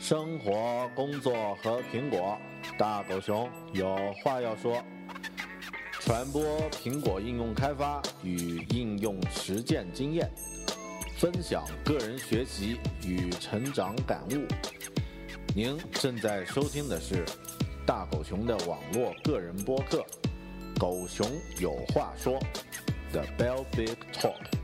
生活、工作和苹果，大狗熊有话要说。传播苹果应用开发与应用实践经验，分享个人学习与成长感悟。您正在收听的是大狗熊的网络个人播客《狗熊有话说》The Bell Big Talk。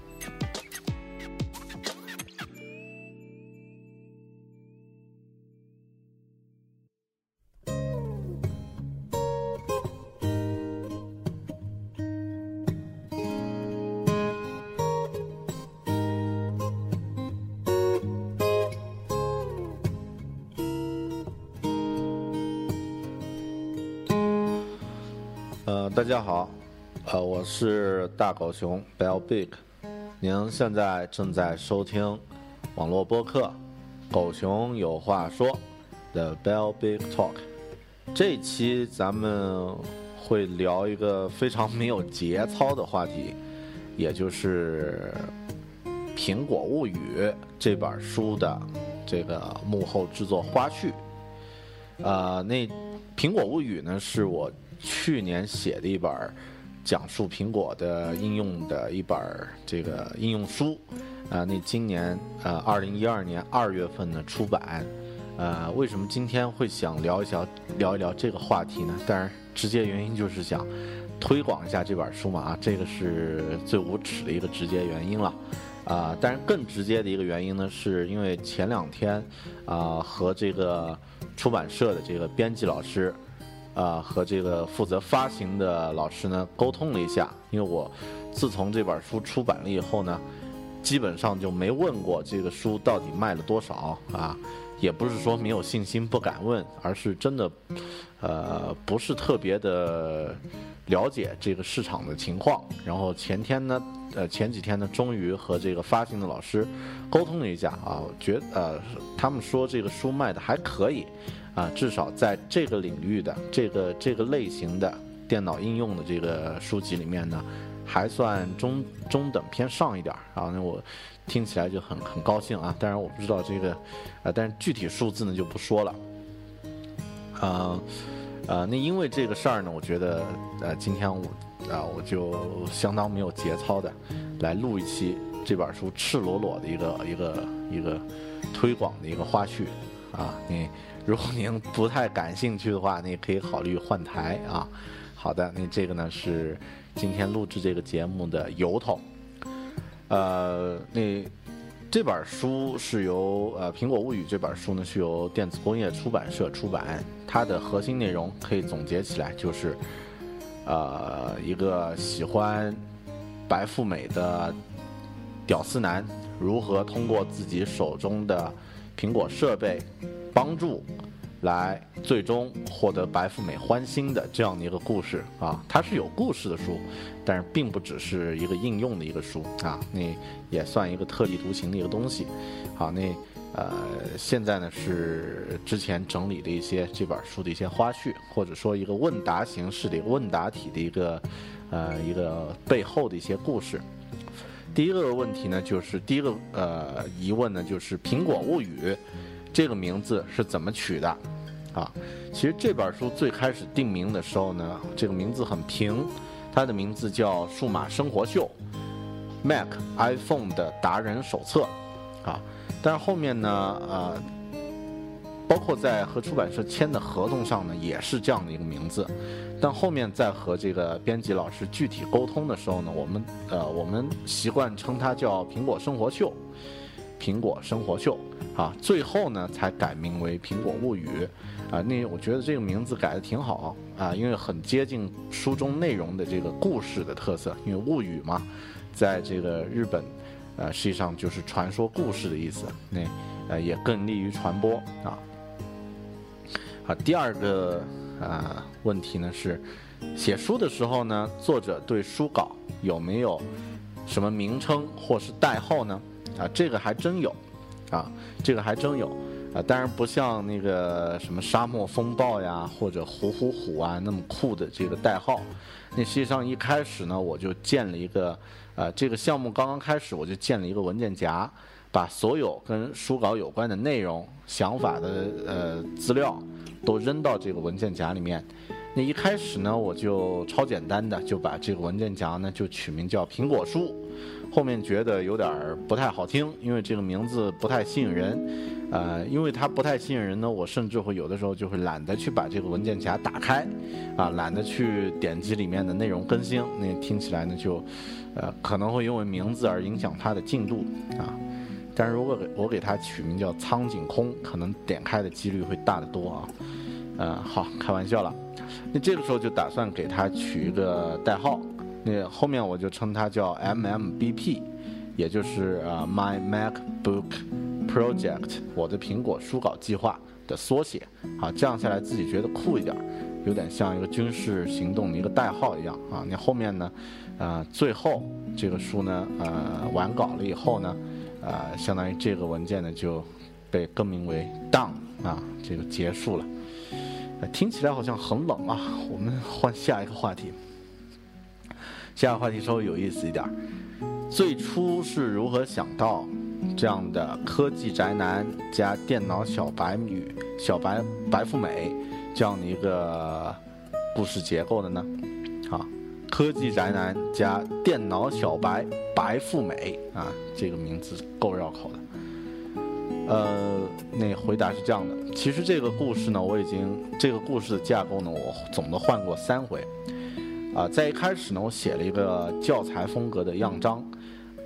大家好，呃，我是大狗熊 Bell Big，您现在正在收听网络播客《狗熊有话说》的 Bell Big Talk。这期咱们会聊一个非常没有节操的话题，也就是《苹果物语》这本书的这个幕后制作花絮。呃、那《苹果物语》呢，是我去年写的一本讲述苹果的应用的一本这个应用书，啊、那今年呃二零一二年二月份呢出版，呃，为什么今天会想聊一聊聊一聊这个话题呢？当然，直接原因就是想推广一下这本书嘛，啊，这个是最无耻的一个直接原因了。啊、当然更直接的一个原因呢，是因为前两天啊、和这个出版社的这个编辑老师啊、和这个负责发行的老师呢沟通了一下，因为我自从这本书出版了以后呢，基本上就没问过这个书到底卖了多少啊，也不是说没有信心不敢问，而是真的，呃，不是特别的了解这个市场的情况。然后前天呢，呃，前几天呢，终于和这个发行的老师沟通了一下啊，觉呃，他们说这个书卖的还可以，啊，至少在这个领域的这个这个类型的电脑应用的这个书籍里面呢，还算中中等偏上一点儿啊。那我听起来就很很高兴啊。当然我不知道这个，啊，但是具体数字呢就不说了。呃，呃，那因为这个事儿呢，我觉得呃，今天我啊、我就相当没有节操的来录一期这本书赤裸裸的一个一个一个推广的一个花絮啊。你如果您不太感兴趣的话，你也可以考虑换台啊。好的，那这个呢是今天录制这个节目的由头。呃，那这本书是由呃《苹果物语》这本书呢是由电子工业出版社出版，它的核心内容可以总结起来就是，呃，一个喜欢白富美的屌丝男如何通过自己手中的苹果设备帮助来最终获得白富美欢心的这样的一个故事啊，它是有故事的书，但是并不只是一个应用的一个书啊，那也算一个特立独行的一个东西。好，那呃，现在呢是之前整理的一些这本书的一些花絮，或者说一个问答形式的一个问答体的一个呃一个背后的一些故事。第一个问题呢，就是第一个呃疑问呢，就是《苹果物语》这个名字是怎么取的？啊，其实这本书最开始定名的时候呢，这个名字很平，它的名字叫《数码生活秀》，Mac iPhone 的达人手册，啊，但是后面呢，呃，包括在和出版社签的合同上呢，也是这样的一个名字。但后面在和这个编辑老师具体沟通的时候呢，我们呃我们习惯称它叫《苹果生活秀》，苹果生活秀啊，最后呢才改名为《苹果物语》啊。那我觉得这个名字改的挺好啊，因为很接近书中内容的这个故事的特色。因为物语嘛，在这个日本呃，实际上就是传说故事的意思，那呃也更利于传播啊。好，第二个啊问题呢是，写书的时候呢，作者对书稿有没有什么名称或是代号呢？啊，这个还真有，啊，这个还真有。啊，当然不像那个什么沙漠风暴呀，或者虎虎虎啊那么酷的这个代号。那实际上一开始呢，我就建了一个，呃，这个项目刚刚开始，我就建了一个文件夹，把所有跟书稿有关的内容、想法的呃资料都扔到这个文件夹里面。那一开始呢，我就超简单的就把这个文件夹呢就取名叫“苹果书”。后面觉得有点不太好听，因为这个名字不太吸引人，呃，因为它不太吸引人呢，我甚至会有的时候就会懒得去把这个文件夹打开，啊，懒得去点击里面的内容更新，那听起来呢就，呃，可能会因为名字而影响它的进度啊。但是如果给我给它取名叫“苍井空”，可能点开的几率会大得多啊。嗯，好，开玩笑了。那这个时候就打算给它取一个代号。那后面我就称它叫 MMBP，也就是呃 My MacBook Project，我的苹果书稿计划的缩写。啊，这样下来自己觉得酷一点，有点像一个军事行动的一个代号一样啊。那后面呢，呃，最后这个书呢，呃，完稿了以后呢，呃，相当于这个文件呢就被更名为 Down 啊，这个结束了。听起来好像很冷啊，我们换下一个话题。下个话题稍微有意思一点，最初是如何想到这样的科技宅男加电脑小白女、小白白富美这样的一个故事结构的呢？啊，科技宅男加电脑小白白富美啊，这个名字够绕口的。呃，那回答是这样的，其实这个故事呢，我已经这个故事的架构呢，我总的换过三回。啊，在一开始呢，我写了一个教材风格的样章，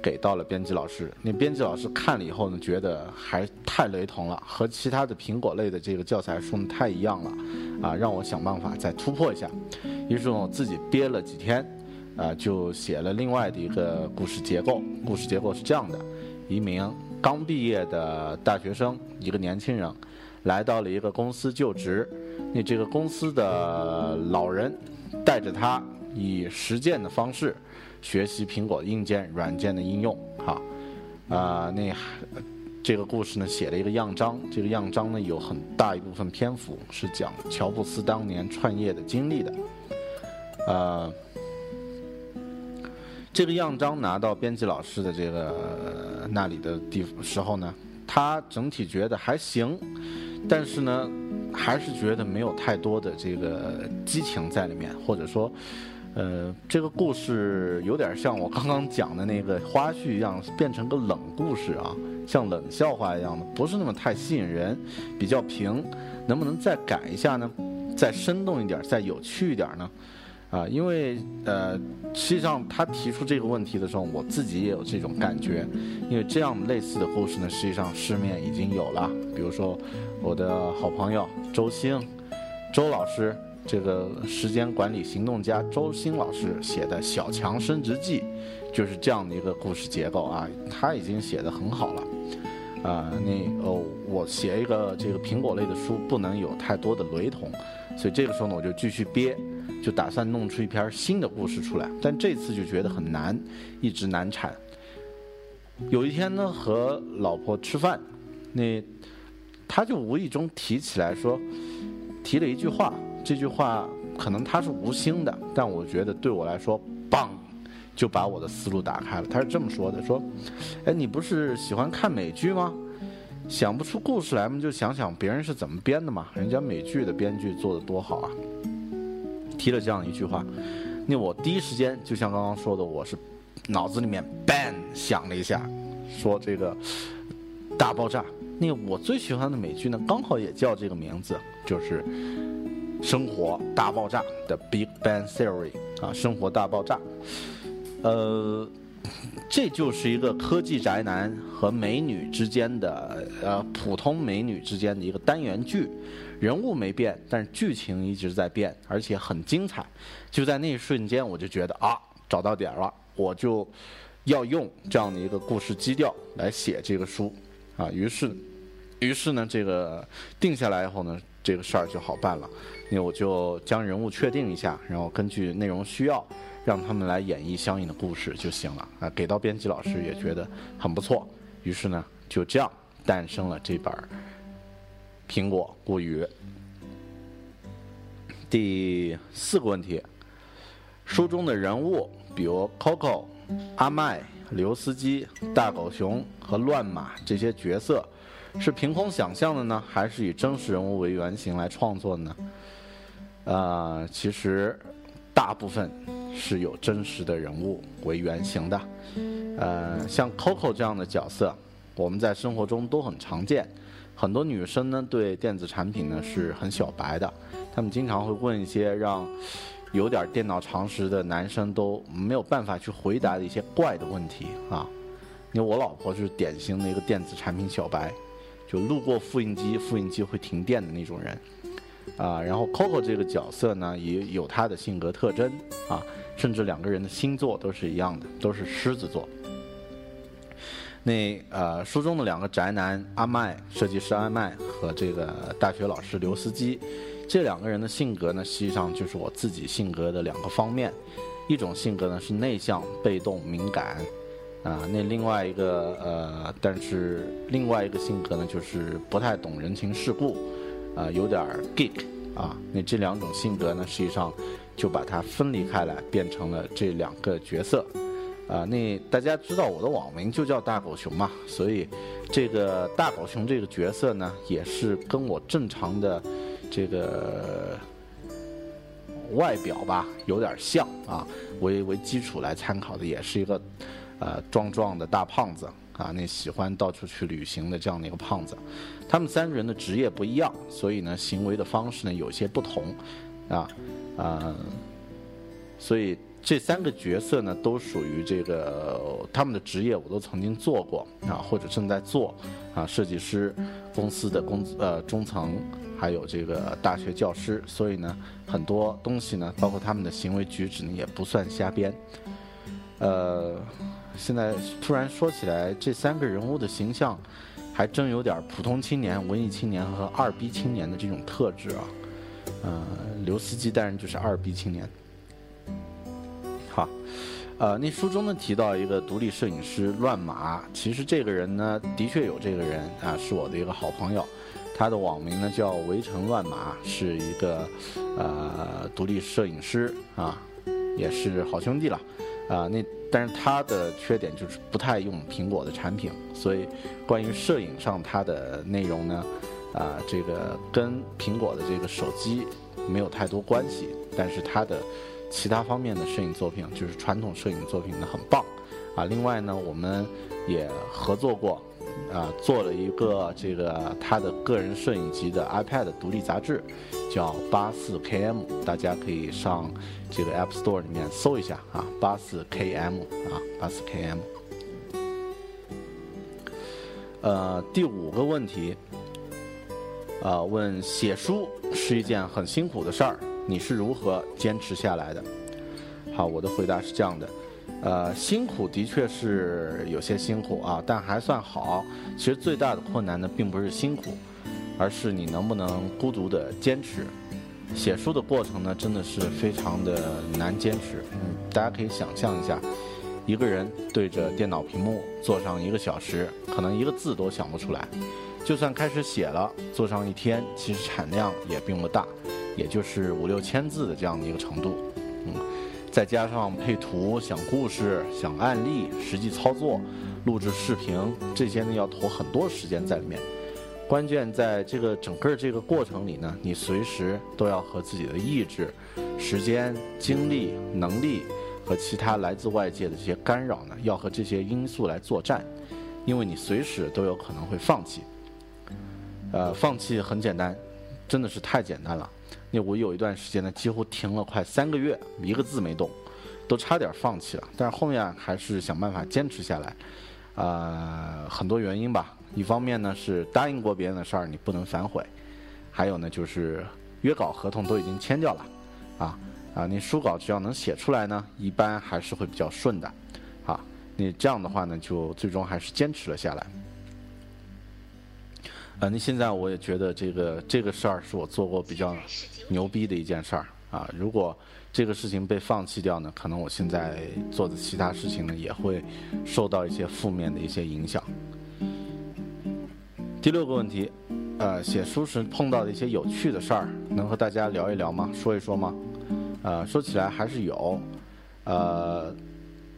给到了编辑老师。那编辑老师看了以后呢，觉得还太雷同了，和其他的苹果类的这个教材书呢太一样了，啊，让我想办法再突破一下。于是我自己憋了几天，啊，就写了另外的一个故事结构。故事结构是这样的：一名刚毕业的大学生，一个年轻人，来到了一个公司就职。那这个公司的老人带着他。以实践的方式学习苹果硬件、软件的应用，哈，啊，那这个故事呢写了一个样章，这个样章呢有很大一部分篇幅是讲乔布斯当年创业的经历的，呃，这个样章拿到编辑老师的这个那里的地时候呢，他整体觉得还行，但是呢，还是觉得没有太多的这个激情在里面，或者说。呃，这个故事有点像我刚刚讲的那个花絮一样，变成个冷故事啊，像冷笑话一样的，不是那么太吸引人，比较平。能不能再改一下呢？再生动一点，再有趣一点呢？啊，因为呃，实际上他提出这个问题的时候，我自己也有这种感觉。因为这样类似的故事呢，实际上市面已经有了，比如说我的好朋友周星，周老师。这个时间管理行动家周星老师写的《小强升职记》，就是这样的一个故事结构啊，他已经写的很好了。啊，那哦，我写一个这个苹果类的书，不能有太多的雷同，所以这个时候呢，我就继续憋，就打算弄出一篇新的故事出来。但这次就觉得很难，一直难产。有一天呢，和老婆吃饭，那他就无意中提起来说，提了一句话。这句话可能他是无心的，但我觉得对我来说，棒，就把我的思路打开了。他是这么说的：说，哎，你不是喜欢看美剧吗？想不出故事来吗？就想想别人是怎么编的嘛。人家美剧的编剧做的多好啊。提了这样一句话，那我第一时间就像刚刚说的，我是脑子里面 bang 想了一下，说这个大爆炸。那我最喜欢的美剧呢，刚好也叫这个名字，就是。生活大爆炸的 Big Bang Theory 啊，生活大爆炸，呃，这就是一个科技宅男和美女之间的呃普通美女之间的一个单元剧，人物没变，但是剧情一直在变，而且很精彩。就在那一瞬间，我就觉得啊，找到点了，我就要用这样的一个故事基调来写这个书，啊，于是，于是呢，这个定下来以后呢，这个事儿就好办了，那我就将人物确定一下，然后根据内容需要，让他们来演绎相应的故事就行了，啊，给到编辑老师也觉得很不错，于是呢，就这样诞生了这本《苹果物语》。第四个问题，书中的人物，比如 Coco。阿麦、刘司机、大狗熊和乱马这些角色，是凭空想象的呢，还是以真实人物为原型来创作呢？呃，其实大部分是有真实的人物为原型的。呃，像 Coco 这样的角色，我们在生活中都很常见。很多女生呢，对电子产品呢是很小白的，她们经常会问一些让。有点电脑常识的男生都没有办法去回答的一些怪的问题啊！因为我老婆就是典型的一个电子产品小白，就路过复印机，复印机会停电的那种人啊。然后 Coco 这个角色呢，也有他的性格特征啊，甚至两个人的星座都是一样的，都是狮子座。那呃，书中的两个宅男阿麦，设计师阿麦和这个大学老师刘司机。这两个人的性格呢，实际上就是我自己性格的两个方面，一种性格呢是内向、被动、敏感，啊，那另外一个呃，但是另外一个性格呢就是不太懂人情世故，啊，有点 geek 啊，那这两种性格呢，实际上就把它分离开来，变成了这两个角色，啊，那大家知道我的网名就叫大狗熊嘛，所以这个大狗熊这个角色呢，也是跟我正常的。这个外表吧，有点像啊，为为基础来参考的，也是一个呃壮壮的大胖子啊，那喜欢到处去旅行的这样的一个胖子。他们三个人的职业不一样，所以呢，行为的方式呢有些不同啊啊，所以这三个角色呢都属于这个他们的职业，我都曾经做过啊，或者正在做啊，设计师公司的工呃中层。还有这个大学教师，所以呢，很多东西呢，包括他们的行为举止呢，也不算瞎编。呃，现在突然说起来，这三个人物的形象，还真有点普通青年、文艺青年和二逼青年的这种特质啊。呃，刘司机当然就是二逼青年。好，呃，那书中呢提到一个独立摄影师乱马，其实这个人呢，的确有这个人啊，是我的一个好朋友。他的网名呢叫围城乱马，是一个呃独立摄影师啊，也是好兄弟了啊。那但是他的缺点就是不太用苹果的产品，所以关于摄影上它的内容呢，啊这个跟苹果的这个手机没有太多关系。但是它的其他方面的摄影作品，就是传统摄影作品呢很棒啊。另外呢，我们也合作过。啊，做了一个这个他的个人摄影集的 iPad 独立杂志，叫八四 KM，大家可以上这个 App Store 里面搜一下啊，八四 KM 啊，八四 KM。呃，第五个问题，啊，问写书是一件很辛苦的事儿，你是如何坚持下来的？好，我的回答是这样的。呃，辛苦的确是有些辛苦啊，但还算好。其实最大的困难呢，并不是辛苦，而是你能不能孤独的坚持。写书的过程呢，真的是非常的难坚持。嗯，大家可以想象一下，一个人对着电脑屏幕坐上一个小时，可能一个字都想不出来。就算开始写了，坐上一天，其实产量也并不大，也就是五六千字的这样的一个程度。再加上配图、想故事、想案例、实际操作、录制视频，这些呢要投很多时间在里面。关键在这个整个这个过程里呢，你随时都要和自己的意志、时间、精力、能力和其他来自外界的这些干扰呢，要和这些因素来作战，因为你随时都有可能会放弃。呃，放弃很简单，真的是太简单了。那我有一段时间呢，几乎停了快三个月，一个字没动，都差点放弃了。但是后面还是想办法坚持下来。呃，很多原因吧。一方面呢是答应过别人的事儿你不能反悔，还有呢就是约稿合同都已经签掉了。啊啊，你书稿只要能写出来呢，一般还是会比较顺的。啊，你这样的话呢，就最终还是坚持了下来。啊，那现在我也觉得这个这个事儿是我做过比较牛逼的一件事儿啊。如果这个事情被放弃掉呢，可能我现在做的其他事情呢也会受到一些负面的一些影响。第六个问题，呃，写书时碰到的一些有趣的事儿，能和大家聊一聊吗？说一说吗？呃，说起来还是有，呃，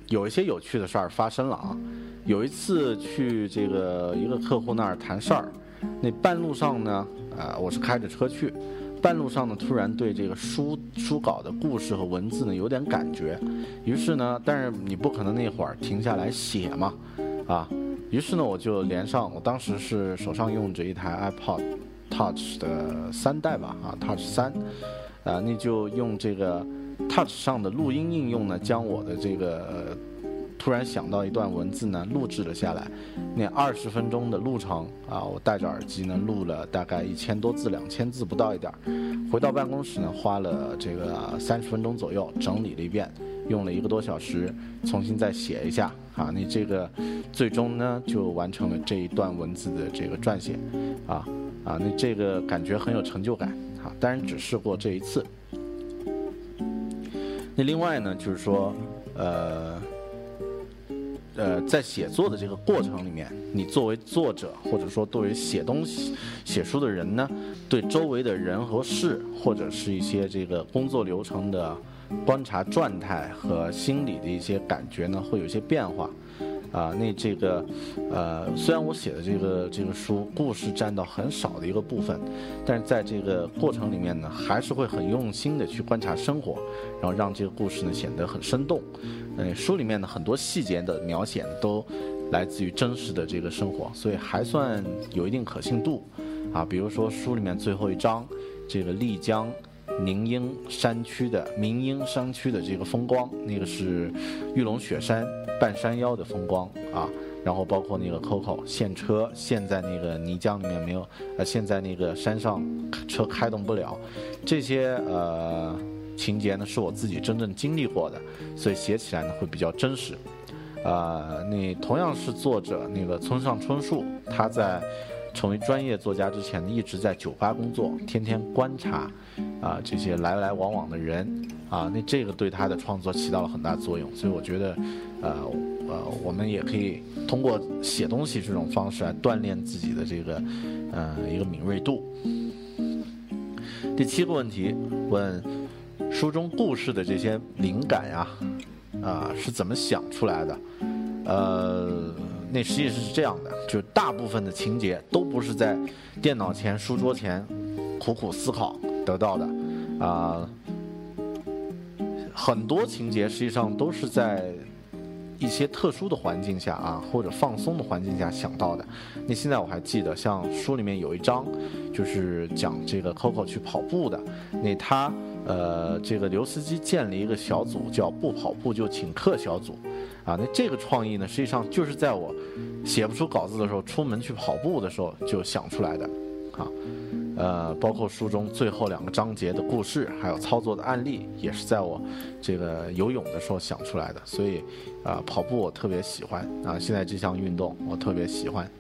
有一些有趣的事儿发生了啊。有一次去这个一个客户那儿谈事儿。那半路上呢，啊，我是开着车去，半路上呢，突然对这个书书稿的故事和文字呢有点感觉，于是呢，但是你不可能那会儿停下来写嘛，啊，于是呢，我就连上，我当时是手上用着一台 iPod Touch 的三代吧，啊，Touch 三，啊，那就用这个 Touch 上的录音应用呢，将我的这个。突然想到一段文字呢，录制了下来。那二十分钟的路程啊，我戴着耳机呢，录了大概一千多字，两千字不到一点儿。回到办公室呢，花了这个三十分钟左右整理了一遍，用了一个多小时重新再写一下啊。那这个最终呢，就完成了这一段文字的这个撰写啊啊。那这个感觉很有成就感啊。当然只试过这一次。那另外呢，就是说呃。呃，在写作的这个过程里面，你作为作者，或者说作为写东西、写书的人呢，对周围的人和事，或者是一些这个工作流程的观察状态和心理的一些感觉呢，会有一些变化。啊，那这个，呃，虽然我写的这个这个书故事占到很少的一个部分，但是在这个过程里面呢，还是会很用心的去观察生活，然后让这个故事呢显得很生动。嗯，书里面的很多细节的描写都来自于真实的这个生活，所以还算有一定可信度。啊，比如说书里面最后一章，这个丽江。宁英山区的明英山区的这个风光，那个是玉龙雪山半山腰的风光啊。然后包括那个 Coco 陷车陷在那个泥浆里面没有，呃，陷在那个山上车开动不了，这些呃情节呢是我自己真正经历过的，所以写起来呢会比较真实。呃，那同样是作者那个村上春树，他在。成为专业作家之前呢，一直在酒吧工作，天天观察，啊，这些来来往往的人，啊，那这个对他的创作起到了很大作用。所以我觉得，呃呃，我们也可以通过写东西这种方式来锻炼自己的这个，呃，一个敏锐度。第七个问题，问书中故事的这些灵感呀，啊，是怎么想出来的？呃。那实际是这样的，就大部分的情节都不是在电脑前、书桌前苦苦思考得到的，啊，很多情节实际上都是在一些特殊的环境下啊，或者放松的环境下想到的。那现在我还记得，像书里面有一章，就是讲这个 Coco 去跑步的，那他呃，这个刘司机建了一个小组，叫“不跑步就请客小组”。啊，那这个创意呢，实际上就是在我写不出稿子的时候，出门去跑步的时候就想出来的，啊，呃，包括书中最后两个章节的故事，还有操作的案例，也是在我这个游泳的时候想出来的。所以，啊，跑步我特别喜欢啊，现在这项运动我特别喜欢。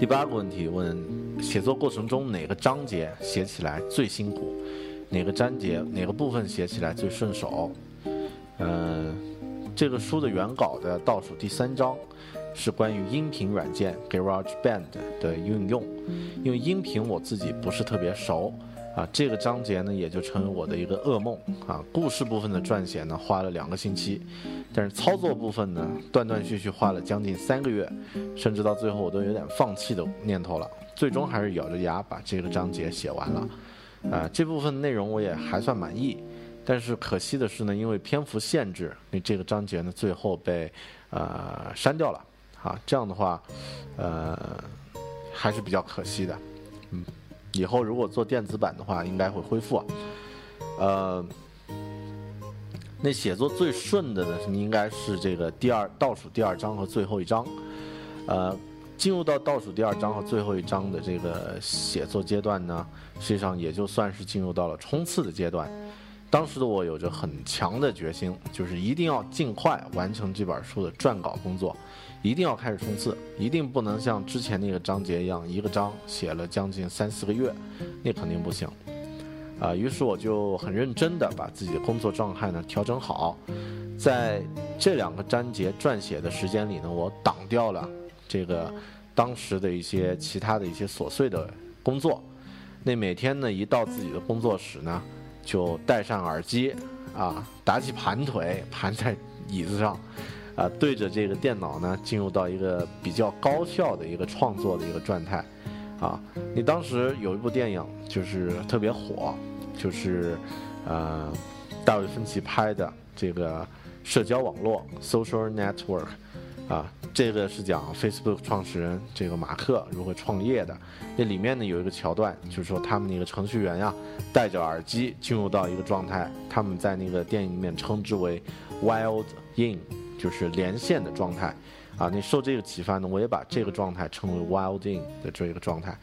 第八个问题问：写作过程中哪个章节写起来最辛苦？哪个章节哪个部分写起来最顺手？嗯。这个书的原稿的倒数第三章，是关于音频软件 GarageBand 的运用。因为音频我自己不是特别熟，啊，这个章节呢也就成为我的一个噩梦啊。故事部分的撰写呢花了两个星期，但是操作部分呢断断续续花了将近三个月，甚至到最后我都有点放弃的念头了。最终还是咬着牙把这个章节写完了，啊，这部分内容我也还算满意。但是可惜的是呢，因为篇幅限制，那这个章节呢最后被呃删掉了，啊，这样的话，呃，还是比较可惜的，嗯，以后如果做电子版的话，应该会恢复，呃，那写作最顺的呢，应该是这个第二倒数第二章和最后一章，呃，进入到倒数第二章和最后一章的这个写作阶段呢，实际上也就算是进入到了冲刺的阶段。当时的我有着很强的决心，就是一定要尽快完成这本书的撰稿工作，一定要开始冲刺，一定不能像之前那个章节一样，一个章写了将近三四个月，那肯定不行。啊，于是我就很认真的把自己的工作状态呢调整好，在这两个章节撰写的时间里呢，我挡掉了这个当时的一些其他的一些琐碎的工作。那每天呢，一到自己的工作室呢，就戴上耳机，啊，打起盘腿，盘在椅子上，啊，对着这个电脑呢，进入到一个比较高效的一个创作的一个状态。啊，你当时有一部电影就是特别火。就是，呃，大卫芬奇拍的这个社交网络 （social network），啊，这个是讲 Facebook 创始人这个马克如何创业的。那里面呢有一个桥段，就是说他们那个程序员呀，戴着耳机进入到一个状态，他们在那个电影里面称之为 “wild in”，就是连线的状态。啊，你受这个启发呢，我也把这个状态称为 “wild in” 的这一个状态。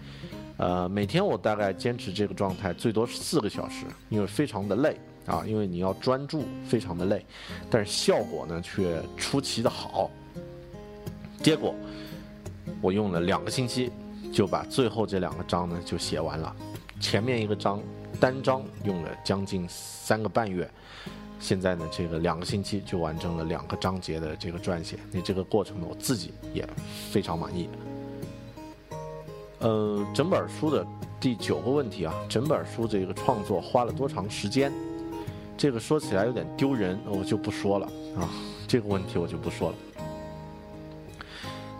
呃，每天我大概坚持这个状态，最多是四个小时，因为非常的累啊，因为你要专注，非常的累，但是效果呢却出奇的好。结果我用了两个星期，就把最后这两个章呢就写完了，前面一个章单章用了将近三个半月，现在呢这个两个星期就完成了两个章节的这个撰写，那这个过程呢我自己也非常满意。呃，整本书的第九个问题啊，整本书这个创作花了多长时间？这个说起来有点丢人，我就不说了啊。这个问题我就不说了。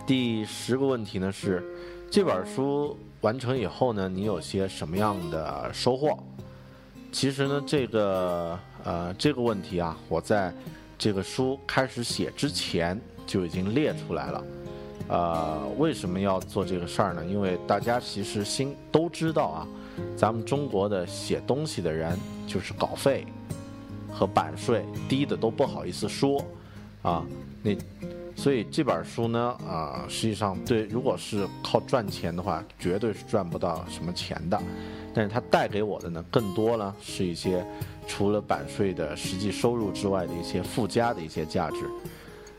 第十个问题呢是，这本书完成以后呢，你有些什么样的收获？其实呢，这个呃这个问题啊，我在这个书开始写之前就已经列出来了。呃，为什么要做这个事儿呢？因为大家其实心都知道啊，咱们中国的写东西的人就是稿费和版税低的都不好意思说啊。那所以这本书呢，啊，实际上对，如果是靠赚钱的话，绝对是赚不到什么钱的。但是它带给我的呢，更多呢是一些除了版税的实际收入之外的一些附加的一些价值。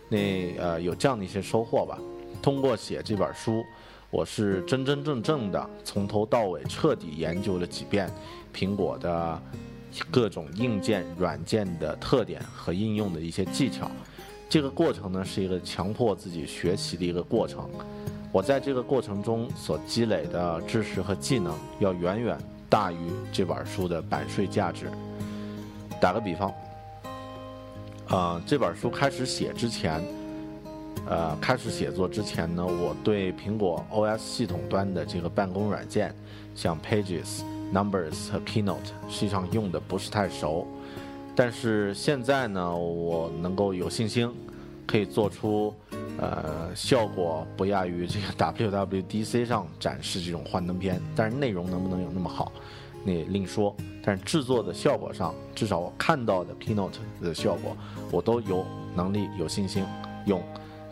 那呃，有这样的一些收获吧。通过写这本书，我是真真正正的从头到尾彻底研究了几遍苹果的各种硬件、软件的特点和应用的一些技巧。这个过程呢，是一个强迫自己学习的一个过程。我在这个过程中所积累的知识和技能，要远远大于这本书的版税价值。打个比方，啊，这本书开始写之前。呃，开始写作之前呢，我对苹果 OS 系统端的这个办公软件，像 Pages、Numbers 和 Keynote，实际上用的不是太熟。但是现在呢，我能够有信心，可以做出呃效果不亚于这个 WWDC 上展示这种幻灯片。但是内容能不能有那么好，那另说。但是制作的效果上，至少我看到的 Keynote 的效果，我都有能力、有信心用。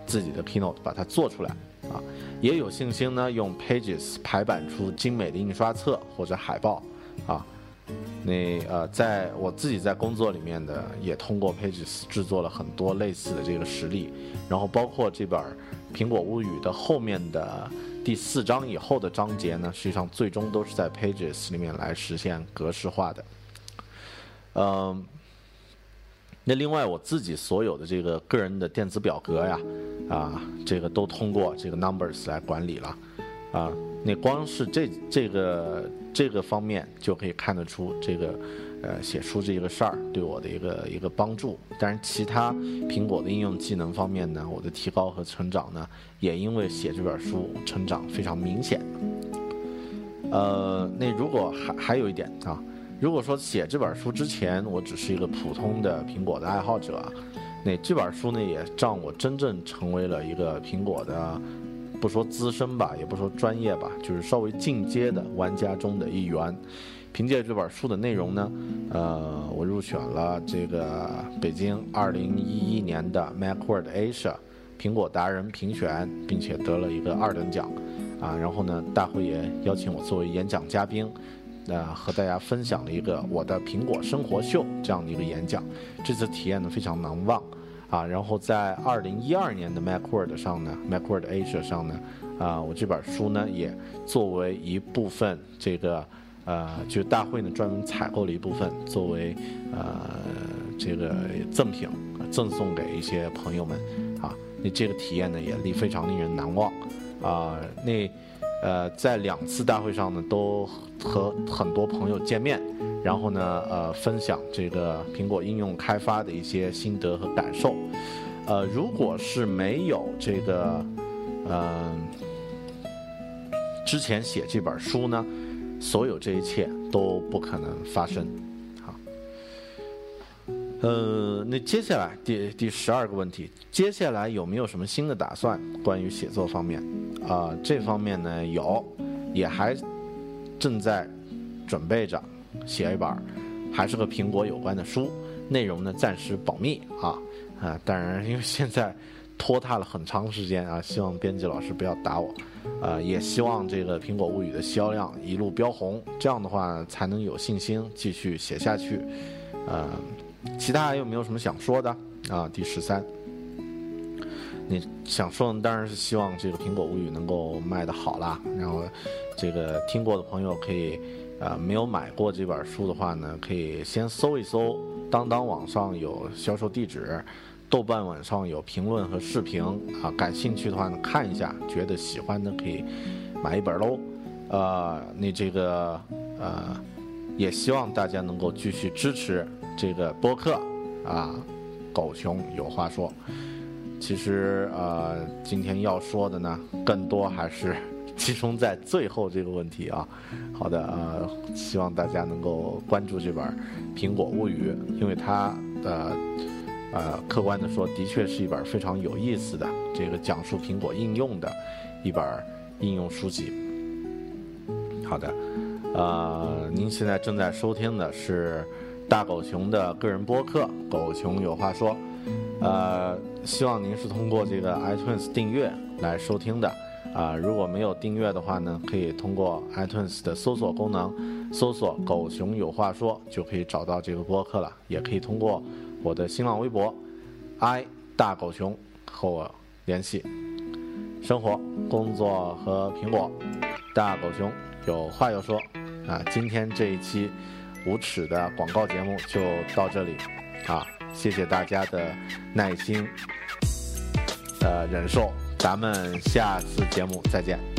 自己的 Keynote 把它做出来啊，也有信心呢。用 Pages 排版出精美的印刷册或者海报啊。那呃，在我自己在工作里面的，也通过 Pages 制作了很多类似的这个实例。然后包括这本《苹果物语》的后面的第四章以后的章节呢，实际上最终都是在 Pages 里面来实现格式化的。嗯。那另外我自己所有的这个个人的电子表格呀，啊，这个都通过这个 Numbers 来管理了，啊，那光是这这个这个方面就可以看得出这个，呃，写出这个事儿对我的一个一个帮助。但是其他苹果的应用技能方面呢，我的提高和成长呢，也因为写这本书成长非常明显。呃，那如果还还有一点啊。如果说写这本书之前，我只是一个普通的苹果的爱好者，那这本书呢，也让我真正成为了一个苹果的，不说资深吧，也不说专业吧，就是稍微进阶的玩家中的一员。凭借这本书的内容呢，呃，我入选了这个北京2011年的 MacWorld Asia 苹果达人评选，并且得了一个二等奖，啊，然后呢，大会也邀请我作为演讲嘉宾。呃，和大家分享了一个我的苹果生活秀这样的一个演讲。这次体验呢非常难忘啊。然后在二零一二年的 MacWorld 上呢，MacWorld Asia 上呢，啊，我这本书呢也作为一部分这个呃，就大会呢专门采购了一部分作为呃这个赠品赠送给一些朋友们啊。那这个体验呢也令非常令人难忘啊。那。呃，在两次大会上呢，都和很多朋友见面，然后呢，呃，分享这个苹果应用开发的一些心得和感受。呃，如果是没有这个，嗯，之前写这本书呢，所有这一切都不可能发生。好，呃，那接下来第第十二个问题，接下来有没有什么新的打算？关于写作方面？啊，这方面呢有，也还正在准备着写一本，还是和苹果有关的书，内容呢暂时保密啊啊！当然，因为现在拖沓了很长时间啊，希望编辑老师不要打我，呃，也希望这个苹果物语的销量一路飙红，这样的话才能有信心继续写下去。呃，其他还有没有什么想说的啊？第十三。你想说的当然是希望这个《苹果物语》能够卖得好啦。然后，这个听过的朋友可以，呃，没有买过这本书的话呢，可以先搜一搜，当当网上有销售地址，豆瓣网上有评论和视频啊。感兴趣的话呢，看一下，觉得喜欢的可以买一本喽。呃，那这个呃，也希望大家能够继续支持这个播客啊。狗熊有话说。其实，呃，今天要说的呢，更多还是集中在最后这个问题啊。好的，呃，希望大家能够关注这本《苹果物语》，因为它的，呃，客观的说，的确是一本非常有意思的这个讲述苹果应用的一本应用书籍。好的，呃，您现在正在收听的是大狗熊的个人播客《狗熊有话说》。呃，希望您是通过这个 iTunes 订阅来收听的，啊，如果没有订阅的话呢，可以通过 iTunes 的搜索功能，搜索“狗熊有话说”就可以找到这个播客了，也可以通过我的新浪微博 “i 大狗熊”和我联系。生活、工作和苹果，大狗熊有话要说，啊，今天这一期无耻的广告节目就到这里，啊。谢谢大家的耐心，呃，忍受，咱们下次节目再见。